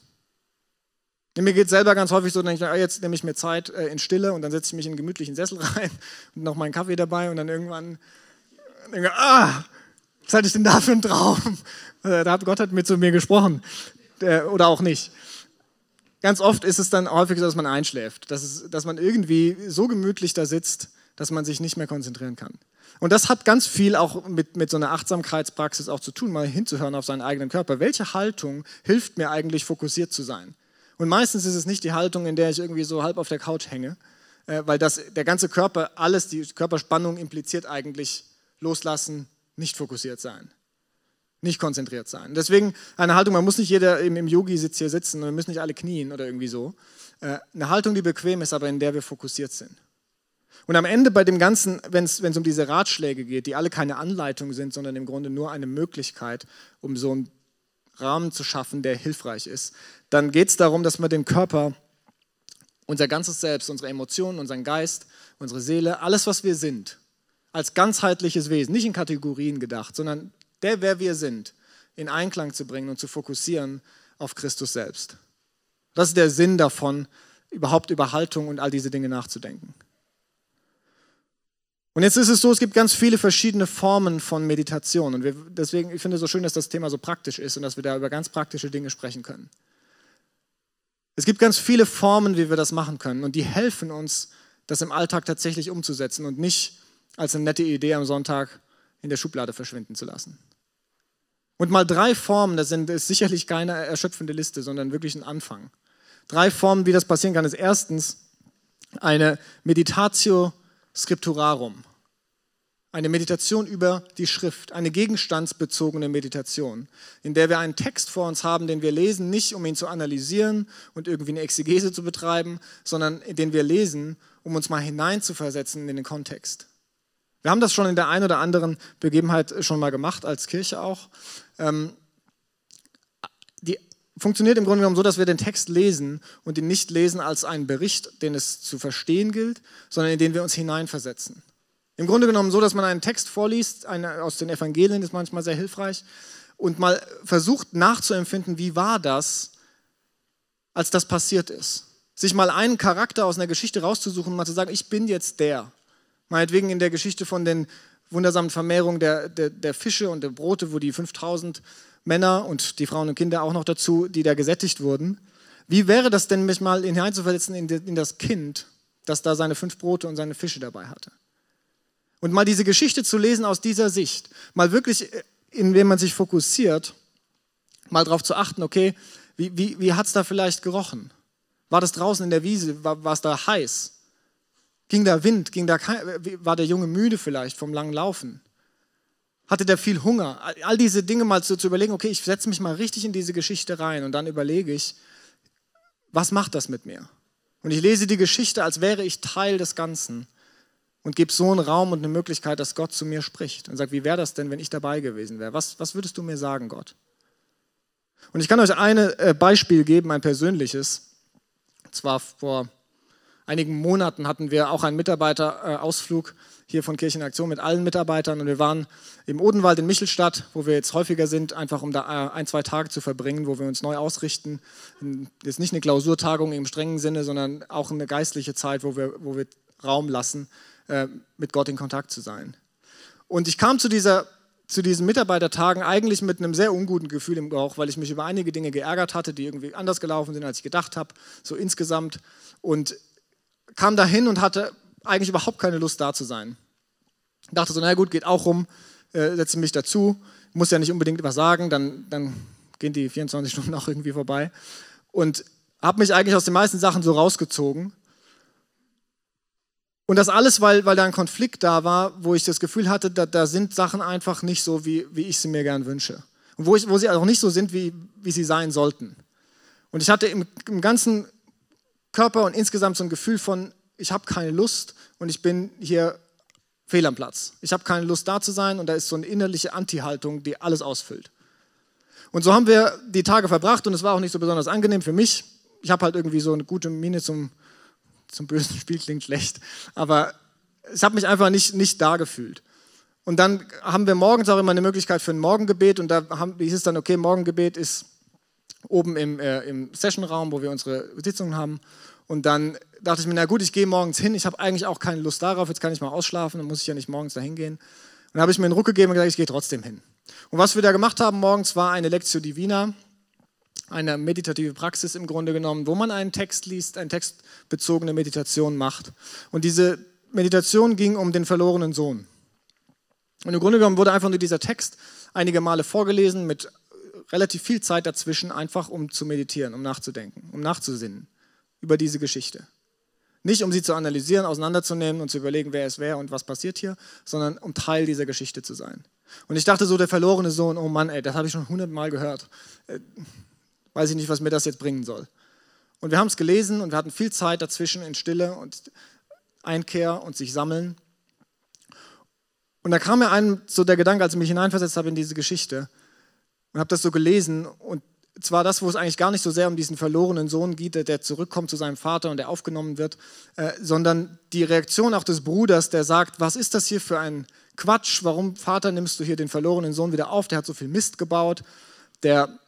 Mir geht es selber ganz häufig so, dann ich, ah, jetzt nehme ich mir Zeit äh, in Stille und dann setze ich mich in einen gemütlichen Sessel rein und noch meinen Kaffee dabei und dann irgendwann denke, ah, was hatte ich denn da für einen Traum? Äh, Gott hat mit zu mir gesprochen äh, oder auch nicht ganz oft ist es dann häufig so, dass man einschläft, dass, es, dass man irgendwie so gemütlich da sitzt, dass man sich nicht mehr konzentrieren kann. Und das hat ganz viel auch mit, mit so einer Achtsamkeitspraxis auch zu tun, mal hinzuhören auf seinen eigenen Körper. Welche Haltung hilft mir eigentlich, fokussiert zu sein? Und meistens ist es nicht die Haltung, in der ich irgendwie so halb auf der Couch hänge, äh, weil das, der ganze Körper, alles, die Körperspannung impliziert eigentlich loslassen, nicht fokussiert sein nicht konzentriert sein. Deswegen eine Haltung, man muss nicht jeder im, Yogi-Sitz hier sitzen wir müssen nicht alle knien oder irgendwie so. Äh, eine Haltung, die bequem ist, aber in der wir fokussiert sind. Und am Ende bei dem Ganzen, wenn es um diese Ratschläge geht, die alle keine Anleitung sind, sondern im Grunde nur eine Möglichkeit, um so einen Rahmen zu schaffen, der hilfreich ist, dann geht es darum, dass man den Körper, unser ganzes Selbst, unsere Emotionen, unseren Geist, unsere Seele, alles, was wir sind, als ganzheitliches Wesen, nicht in Kategorien gedacht, sondern der, wer wir sind, in Einklang zu bringen und zu fokussieren auf Christus selbst. Das ist der Sinn davon, überhaupt über Haltung und all diese Dinge nachzudenken. Und jetzt ist es so, es gibt ganz viele verschiedene Formen von Meditation. Und wir, deswegen, ich finde es so schön, dass das Thema so praktisch ist und dass wir da über ganz praktische Dinge sprechen können. Es gibt ganz viele Formen, wie wir das machen können. Und die helfen uns, das im Alltag tatsächlich umzusetzen und nicht als eine nette Idee am Sonntag in der Schublade verschwinden zu lassen. Und mal drei Formen, das, sind, ist sicherlich keine erschöpfende Liste, sondern wirklich ein Anfang. Drei Formen, wie das passieren kann, ist erstens eine Meditatio Scripturarum. Eine Meditation über die Schrift, eine gegenstandsbezogene Meditation, in der wir einen Text vor uns haben, den wir lesen, nicht um ihn zu analysieren und irgendwie eine Exegese zu betreiben, sondern den wir lesen, um uns mal hineinzuversetzen in den Kontext. Wir haben das schon in der einen oder anderen Begebenheit schon mal gemacht, als Kirche auch. Ähm, funktioniert im Grunde genommen so, dass wir den Text lesen und ihn nicht lesen als einen Bericht, den es zu verstehen gilt, sondern in den wir uns hineinversetzen. Im Grunde genommen so, dass man einen Text vorliest, eine, aus den Evangelien ist manchmal sehr hilfreich, und mal versucht nachzuempfinden, wie war das, als das passiert ist. Sich mal einen Charakter aus einer Geschichte rauszusuchen und mal zu sagen, ich bin jetzt der. Meinetwegen in der Geschichte von den wundersamen Vermehrung der, der, der Fische und der Brote, wo die 5000 Männer und die Frauen und Kinder auch noch dazu, die da gesättigt wurden. Wie wäre das denn, mich mal hineinzuversetzen in, das Kind, das da seine fünf Brote und seine Fische dabei hatte? Und mal diese Geschichte zu lesen aus dieser Sicht, mal wirklich, äh, indem man sich fokussiert, mal darauf zu achten, okay, wie, wie, wie hat es da vielleicht gerochen? War das draußen in der Wiese? War, es da heiß? Ging da Wind? Ging da war der Junge müde vielleicht vom langen Laufen? Hatte der viel Hunger? All diese Dinge mal zu, zu überlegen, okay, ich setze mich mal richtig in diese Geschichte rein und dann überlege ich, was macht das mit mir? Und ich lese die Geschichte, als wäre ich Teil des Ganzen und gebe so einen Raum und eine Möglichkeit, dass Gott zu mir spricht und sagt, wie wäre das denn, wenn ich dabei gewesen wäre? Was, was würdest du mir sagen, Gott? Und ich kann euch ein äh, Beispiel geben, ein persönliches, Zwar vor einigen Monaten hatten wir auch einen Mitarbeiterausflug hier von Kirchenaktion mit allen Mitarbeitern und wir waren im Odenwald in Michelstadt, wo wir jetzt häufiger sind, einfach um da äh, ein, zwei Tage zu verbringen, wo wir uns neu ausrichten. Jetzt nicht eine Klausurtagung im strengen Sinne, sondern auch eine geistliche Zeit, wo wir, wo wir Raum lassen, äh, mit Gott in Kontakt zu sein. Und ich kam zu, dieser, zu diesen Mitarbeitertagen eigentlich mit einem sehr unguten Gefühl im Bauch, weil ich mich über einige Dinge geärgert hatte, die irgendwie anders gelaufen sind, als ich gedacht habe, so insgesamt. Und kam dahin und hatte eigentlich überhaupt keine Lust da zu sein. Dachte so, na gut, geht auch rum, äh, setze mich dazu, muss ja nicht unbedingt was sagen, dann, dann gehen die 24 Stunden auch irgendwie vorbei. Und habe mich eigentlich aus den meisten Sachen so rausgezogen. Und das alles, weil, weil da ein Konflikt da war, wo ich das Gefühl hatte, da, da sind Sachen einfach nicht so, wie, wie ich sie mir gern wünsche. Und wo, ich, wo sie auch nicht so sind, wie, wie sie sein sollten. Und ich hatte im, im ganzen Körper und insgesamt so ein Gefühl von, ich habe keine Lust und ich bin hier fehl am Platz. Ich habe keine Lust da zu sein und da ist so eine innerliche Anti-Haltung, die alles ausfüllt. Und so haben wir die Tage verbracht und es war auch nicht so besonders angenehm für mich. Ich habe halt irgendwie so eine gute Miene zum, zum bösen Spiel, klingt schlecht, aber ich habe mich einfach nicht, nicht da gefühlt. Und dann haben wir morgens auch immer eine Möglichkeit für ein Morgengebet und da haben, hieß es dann, okay, Morgengebet ist oben im, äh, im Sessionraum, wo wir unsere Sitzungen haben. Und dann dachte ich mir, na gut, ich gehe morgens hin. Ich habe eigentlich auch keine Lust darauf. Jetzt kann ich mal ausschlafen, dann muss ich ja nicht morgens dahin gehen. Und dann habe ich mir einen Ruck gegeben und gesagt, ich gehe trotzdem hin. Und was wir da gemacht haben morgens war eine Lectio Divina, eine meditative Praxis im Grunde genommen, wo man einen Text liest, eine textbezogene Meditation macht. Und diese Meditation ging um den verlorenen Sohn. Und im Grunde genommen wurde einfach nur dieser Text einige Male vorgelesen mit relativ viel Zeit dazwischen, einfach um zu meditieren, um nachzudenken, um nachzusinnen über diese Geschichte. Nicht um sie zu analysieren, auseinanderzunehmen und zu überlegen, wer es wäre und was passiert hier, sondern um Teil dieser Geschichte zu sein. Und ich dachte so, der verlorene Sohn, oh Mann, ey, das habe ich schon hundertmal gehört. Äh, weiß ich nicht, was mir das jetzt bringen soll. Und wir haben es gelesen und wir hatten viel Zeit dazwischen in Stille und Einkehr und sich sammeln. Und da kam mir einem so der Gedanke, als ich mich hineinversetzt habe in diese Geschichte und habe das so gelesen und zwar das, wo es eigentlich gar nicht so sehr um diesen verlorenen Sohn geht, der zurückkommt zu seinem Vater und der aufgenommen wird, äh, sondern die Reaktion auch des Bruders, der sagt, was ist das hier für ein Quatsch, warum Vater nimmst du hier den verlorenen Sohn wieder auf, der hat so viel Mist gebaut, der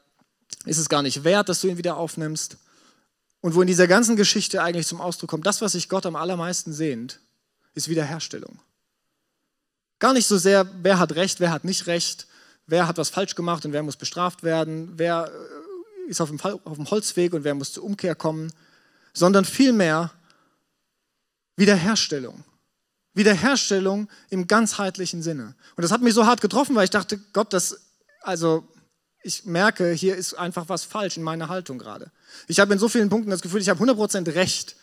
ist es gar nicht wert, dass du ihn wieder aufnimmst. Und wo in dieser ganzen Geschichte eigentlich zum Ausdruck kommt, das, was sich Gott am allermeisten sehnt, ist Wiederherstellung. Gar nicht so sehr, wer hat Recht, wer hat nicht Recht, wer hat was falsch gemacht und wer muss bestraft werden, wer äh, ist auf dem, auf dem Holzweg und wer muss zur Umkehr kommen, sondern vielmehr Wiederherstellung. Wiederherstellung im ganzheitlichen Sinne. Und das hat mich so hart getroffen, weil ich dachte, Gott, das, also ich merke, hier ist einfach was falsch in meiner Haltung gerade. Ich habe in so vielen Punkten das Gefühl, ich habe 100% Recht,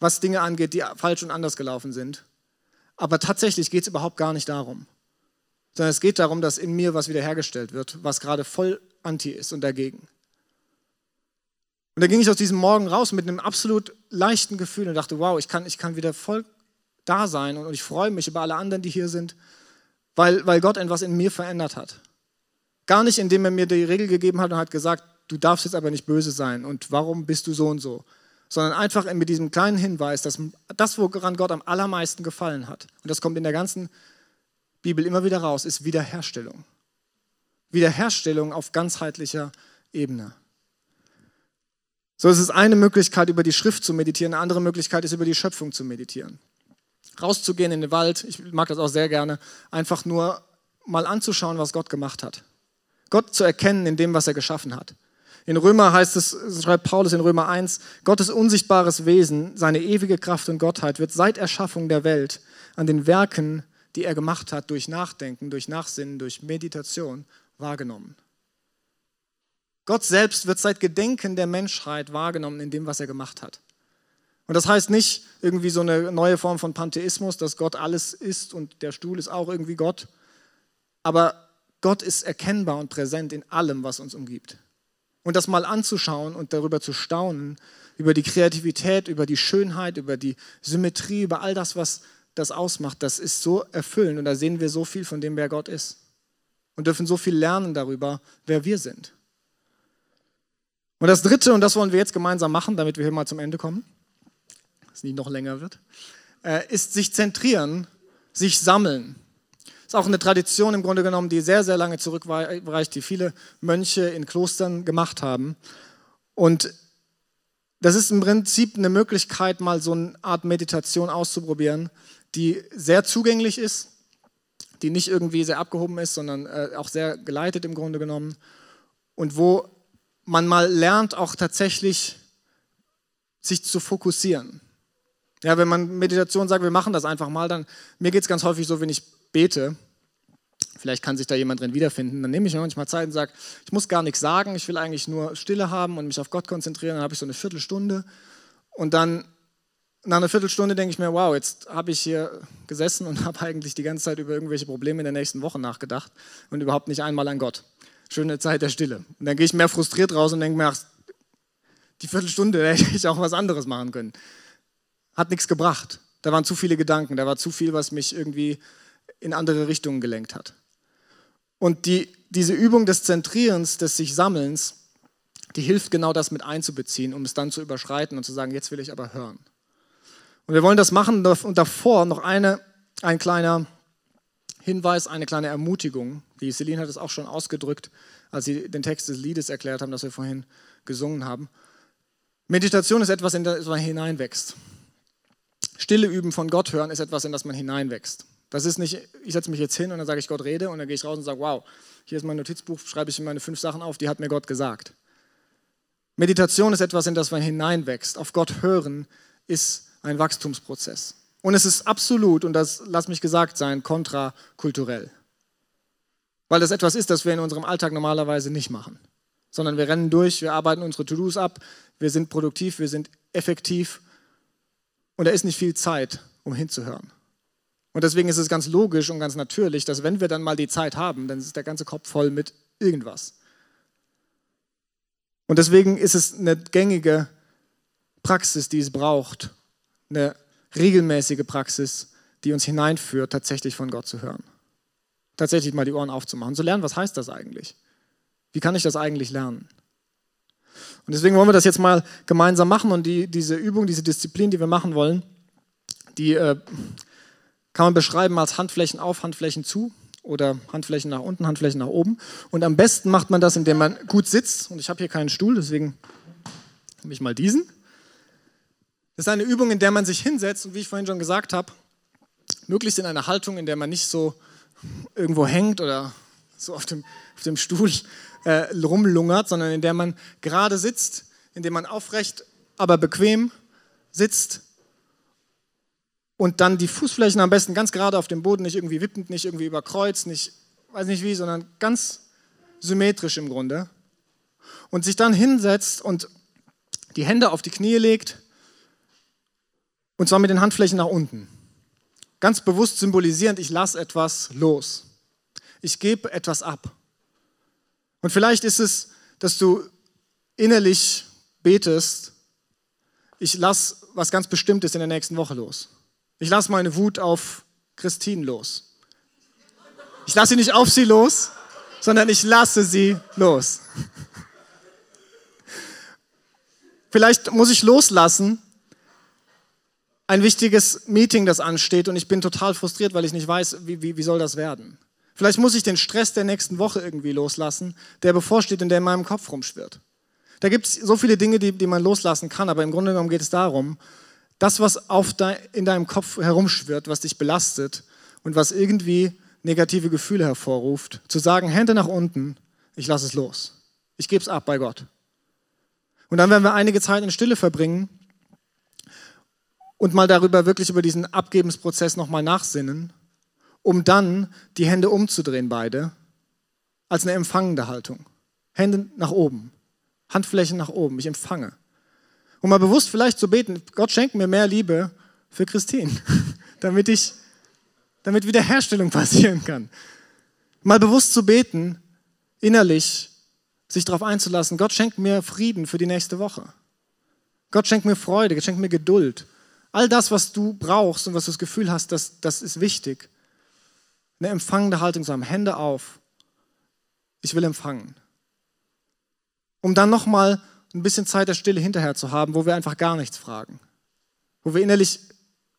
was Dinge angeht, die falsch und anders gelaufen sind. Aber tatsächlich geht es überhaupt gar nicht darum sondern es geht darum, dass in mir was wiederhergestellt wird, was gerade voll anti ist und dagegen. Und da ging ich aus diesem Morgen raus mit einem absolut leichten Gefühl und dachte, wow, ich kann, ich kann wieder voll da sein und ich freue mich über alle anderen, die hier sind, weil, weil Gott etwas in mir verändert hat. Gar nicht, indem er mir die Regel gegeben hat und hat gesagt, du darfst jetzt aber nicht böse sein und warum bist du so und so, sondern einfach mit diesem kleinen Hinweis, dass das, woran Gott am allermeisten gefallen hat, und das kommt in der ganzen Bibel immer wieder raus, ist Wiederherstellung. Wiederherstellung auf ganzheitlicher Ebene. So ist es eine Möglichkeit, über die Schrift zu meditieren. Eine andere Möglichkeit ist, über die Schöpfung zu meditieren. Rauszugehen in den Wald, ich mag das auch sehr gerne, einfach nur mal anzuschauen, was Gott gemacht hat. Gott zu erkennen in dem, was er geschaffen hat. In Römer heißt es, schreibt Paulus in Römer 1, Gottes unsichtbares Wesen, seine ewige Kraft und Gottheit wird seit Erschaffung der Welt an den Werken die er gemacht hat durch Nachdenken, durch Nachsinnen, durch Meditation wahrgenommen. Gott selbst wird seit Gedenken der Menschheit wahrgenommen in dem, was er gemacht hat. Und das heißt nicht irgendwie so eine neue Form von Pantheismus, dass Gott alles ist und der Stuhl ist auch irgendwie Gott. Aber Gott ist erkennbar und präsent in allem, was uns umgibt. Und das mal anzuschauen und darüber zu staunen, über die Kreativität, über die Schönheit, über die Symmetrie, über all das, was das ausmacht, das ist so erfüllend und da sehen wir so viel von dem, wer Gott ist und dürfen so viel lernen darüber, wer wir sind. Und das Dritte, und das wollen wir jetzt gemeinsam machen, damit wir hier mal zum Ende kommen, dass es nicht noch länger wird, äh, ist sich zentrieren, sich sammeln. Das ist auch eine Tradition im Grunde genommen, die sehr, sehr lange zurückreicht, die viele Mönche in Klostern gemacht haben. Und das ist im Prinzip eine Möglichkeit, mal so eine Art Meditation auszuprobieren, die sehr zugänglich ist, die nicht irgendwie sehr abgehoben ist, sondern äh, auch sehr geleitet im Grunde genommen und wo man mal lernt, auch tatsächlich sich zu fokussieren. Ja, wenn man Meditation sagt, wir machen das einfach mal, dann mir geht es ganz häufig so, wenn ich bete, vielleicht kann sich da jemand drin wiederfinden, dann nehme ich mir manchmal Zeit und sage, ich muss gar nichts sagen, ich will eigentlich nur Stille haben und mich auf Gott konzentrieren, dann habe ich so eine Viertelstunde und dann nach einer Viertelstunde denke ich mir, wow, jetzt habe ich hier gesessen und habe eigentlich die ganze Zeit über irgendwelche Probleme in der nächsten Woche nachgedacht und überhaupt nicht einmal an Gott. Schöne Zeit der Stille. Und dann gehe ich mehr frustriert raus und denke mir, ach, die Viertelstunde hätte ich auch was anderes machen können. Hat nichts gebracht. Da waren zu viele Gedanken, da war zu viel, was mich irgendwie in andere Richtungen gelenkt hat. Und die, diese Übung des Zentrierens, des sich Sammelns, die hilft genau das mit einzubeziehen, um es dann zu überschreiten und zu sagen, jetzt will ich aber hören. Und wir wollen das machen und davor noch eine, ein kleiner Hinweis, eine kleine Ermutigung. Die Celine hat es auch schon ausgedrückt, als sie den Text des Liedes erklärt haben, das wir vorhin gesungen haben. Meditation ist etwas, in das man hineinwächst. Stille üben von Gott hören ist etwas, in das man hineinwächst. Das ist nicht, ich setze mich jetzt hin und dann sage ich Gott rede und dann gehe ich raus und sage, wow, hier ist mein Notizbuch, schreibe ich meine fünf Sachen auf, die hat mir Gott gesagt. Meditation ist etwas, in das man hineinwächst. Auf Gott hören ist ein Wachstumsprozess. Und es ist absolut, und das lass mich gesagt sein, kontrakulturell. Weil das etwas ist, das wir in unserem Alltag normalerweise nicht machen. Sondern wir rennen durch, wir arbeiten unsere To-Dos ab, wir sind produktiv, wir sind effektiv und da ist nicht viel Zeit, um hinzuhören. Und deswegen ist es ganz logisch und ganz natürlich, dass wenn wir dann mal die Zeit haben, dann ist der ganze Kopf voll mit irgendwas. Und deswegen ist es eine gängige Praxis, die es braucht, eine regelmäßige Praxis, die uns hineinführt, tatsächlich von Gott zu hören. Tatsächlich mal die Ohren aufzumachen, zu lernen, was heißt das eigentlich? Wie kann ich das eigentlich lernen? Und deswegen wollen wir das jetzt mal gemeinsam machen und die, diese Übung, diese Disziplin, die wir machen wollen, die äh, kann man beschreiben als Handflächen auf, Handflächen zu oder Handflächen nach unten, Handflächen nach oben. Und am besten macht man das, indem man gut sitzt. Und ich habe hier keinen Stuhl, deswegen nehme ich mal diesen. Das ist eine Übung, in der man sich hinsetzt und wie ich vorhin schon gesagt habe, möglichst in einer Haltung, in der man nicht so irgendwo hängt oder so auf dem, auf dem Stuhl äh, rumlungert, sondern in der man gerade sitzt, in der man aufrecht, aber bequem sitzt und dann die Fußflächen am besten ganz gerade auf dem Boden, nicht irgendwie wippend, nicht irgendwie überkreuzt, nicht weiß nicht wie, sondern ganz symmetrisch im Grunde. Und sich dann hinsetzt und die Hände auf die Knie legt und zwar mit den Handflächen nach unten. Ganz bewusst symbolisierend, ich lasse etwas los. Ich gebe etwas ab. Und vielleicht ist es, dass du innerlich betest, ich lasse was ganz Bestimmtes in der nächsten Woche los. Ich lasse meine Wut auf Christine los. Ich lasse sie nicht auf sie los, sondern ich lasse sie los. Vielleicht muss ich loslassen, ein wichtiges Meeting, das ansteht und ich bin total frustriert, weil ich nicht weiß, wie, wie, wie soll das werden. Vielleicht muss ich den Stress der nächsten Woche irgendwie loslassen, der bevorsteht und der in meinem Kopf rumschwirrt. Da gibt es so viele Dinge, die, die man loslassen kann, aber im Grunde genommen geht es darum, das, was auf de, in deinem Kopf herumschwirrt, was dich belastet und was irgendwie negative Gefühle hervorruft, zu sagen, Hände nach unten, ich lasse es los. Ich gebe es ab bei Gott. Und dann werden wir einige Zeit in Stille verbringen und mal darüber wirklich über diesen Abgebensprozess nochmal nachsinnen, um dann die Hände umzudrehen, beide, als eine empfangende Haltung. Hände nach oben, Handflächen nach oben, ich empfange. Und mal bewusst vielleicht zu beten, Gott schenkt mir mehr Liebe für Christine, damit ich, damit Wiederherstellung passieren kann. Mal bewusst zu beten, innerlich sich darauf einzulassen, Gott schenkt mir Frieden für die nächste Woche. Gott schenkt mir Freude, Gott schenkt mir Geduld. All das, was du brauchst und was du das Gefühl hast, das, das ist wichtig. Eine empfangende Haltung zu haben, Hände auf. Ich will empfangen. Um dann nochmal ein bisschen Zeit der Stille hinterher zu haben, wo wir einfach gar nichts fragen. Wo wir innerlich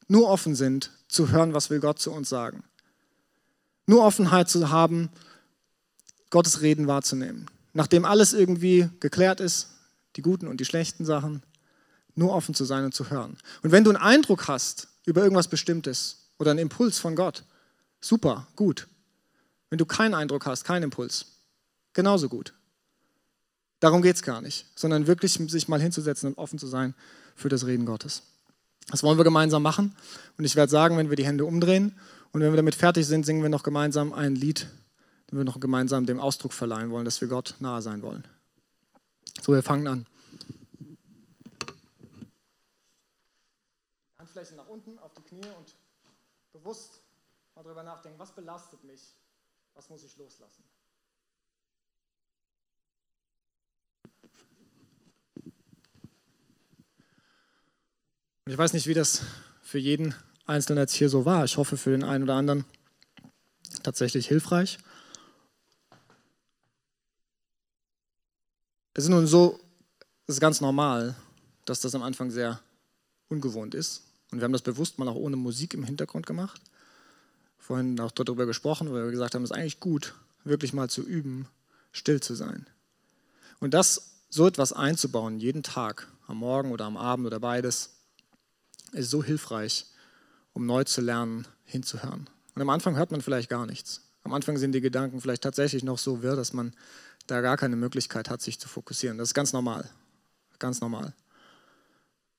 nur offen sind, zu hören, was will Gott zu uns sagen. Nur Offenheit zu haben, Gottes Reden wahrzunehmen. Nachdem alles irgendwie geklärt ist, die guten und die schlechten Sachen, nur offen zu sein und zu hören. Und wenn du einen Eindruck hast über irgendwas Bestimmtes oder einen Impuls von Gott, super, gut. Wenn du keinen Eindruck hast, keinen Impuls, genauso gut. Darum geht es gar nicht, sondern wirklich sich mal hinzusetzen und offen zu sein für das Reden Gottes. Das wollen wir gemeinsam machen. Und ich werde sagen, wenn wir die Hände umdrehen und wenn wir damit fertig sind, singen wir noch gemeinsam ein Lied, dem wir noch gemeinsam dem Ausdruck verleihen wollen, dass wir Gott nahe sein wollen. So, wir fangen an. Handflächen nach unten auf die Knie und bewusst mal darüber nachdenken, was belastet mich, was muss ich loslassen. Ich weiß nicht, wie das für jeden Einzelnen jetzt hier so war. Ich hoffe für den einen oder anderen tatsächlich hilfreich. Es ist nun so, es ist ganz normal, dass das am Anfang sehr ungewohnt ist. Und wir haben das bewusst mal auch ohne Musik im Hintergrund gemacht. Vorhin auch darüber gesprochen, weil wir gesagt haben, es ist eigentlich gut, wirklich mal zu üben, still zu sein. Und das so etwas einzubauen, jeden Tag, am Morgen oder am Abend oder beides, ist so hilfreich, um neu zu lernen, hinzuhören. Und am Anfang hört man vielleicht gar nichts. Am Anfang sind die Gedanken vielleicht tatsächlich noch so wirr, dass man da gar keine Möglichkeit hat, sich zu fokussieren. Das ist ganz normal. Ganz normal.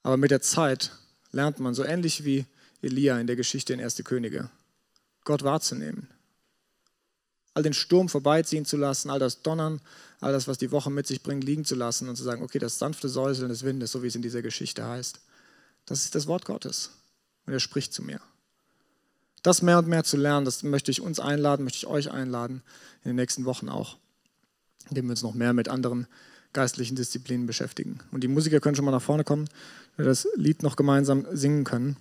Aber mit der Zeit lernt man, so ähnlich wie Elia in der Geschichte in Erste Könige, Gott wahrzunehmen. All den Sturm vorbeiziehen zu lassen, all das Donnern, all das, was die Woche mit sich bringt, liegen zu lassen und zu sagen, okay, das sanfte Säuseln des Windes, so wie es in dieser Geschichte heißt, das ist das Wort Gottes. Und er spricht zu mir. Das mehr und mehr zu lernen, das möchte ich uns einladen, möchte ich euch einladen, in den nächsten Wochen auch, indem wir uns noch mehr mit anderen geistlichen Disziplinen beschäftigen. Und die Musiker können schon mal nach vorne kommen, wir das Lied noch gemeinsam singen können.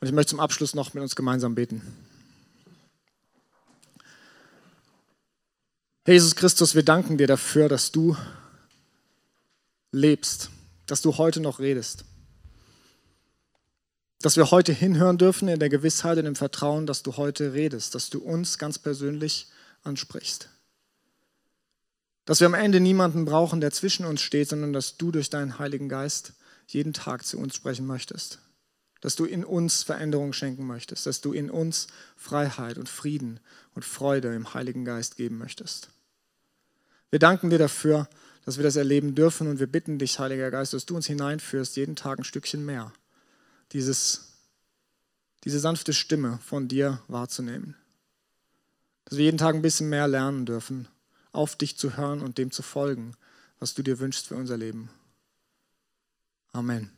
Und ich möchte zum Abschluss noch mit uns gemeinsam beten. Jesus Christus, wir danken dir dafür, dass du lebst dass du heute noch redest. Dass wir heute hinhören dürfen in der Gewissheit und im Vertrauen, dass du heute redest, dass du uns ganz persönlich ansprichst. Dass wir am Ende niemanden brauchen, der zwischen uns steht, sondern dass du durch deinen Heiligen Geist jeden Tag zu uns sprechen möchtest. Dass du in uns Veränderung schenken möchtest, dass du in uns Freiheit und Frieden und Freude im Heiligen Geist geben möchtest. Wir danken dir dafür, dass wir das erleben dürfen. Und wir bitten dich, Heiliger Geist, dass du uns hineinführst, jeden Tag ein Stückchen mehr, dieses, diese sanfte Stimme von dir wahrzunehmen. Dass wir jeden Tag ein bisschen mehr lernen dürfen, auf dich zu hören und dem zu folgen, was du dir wünschst für unser Leben. Amen.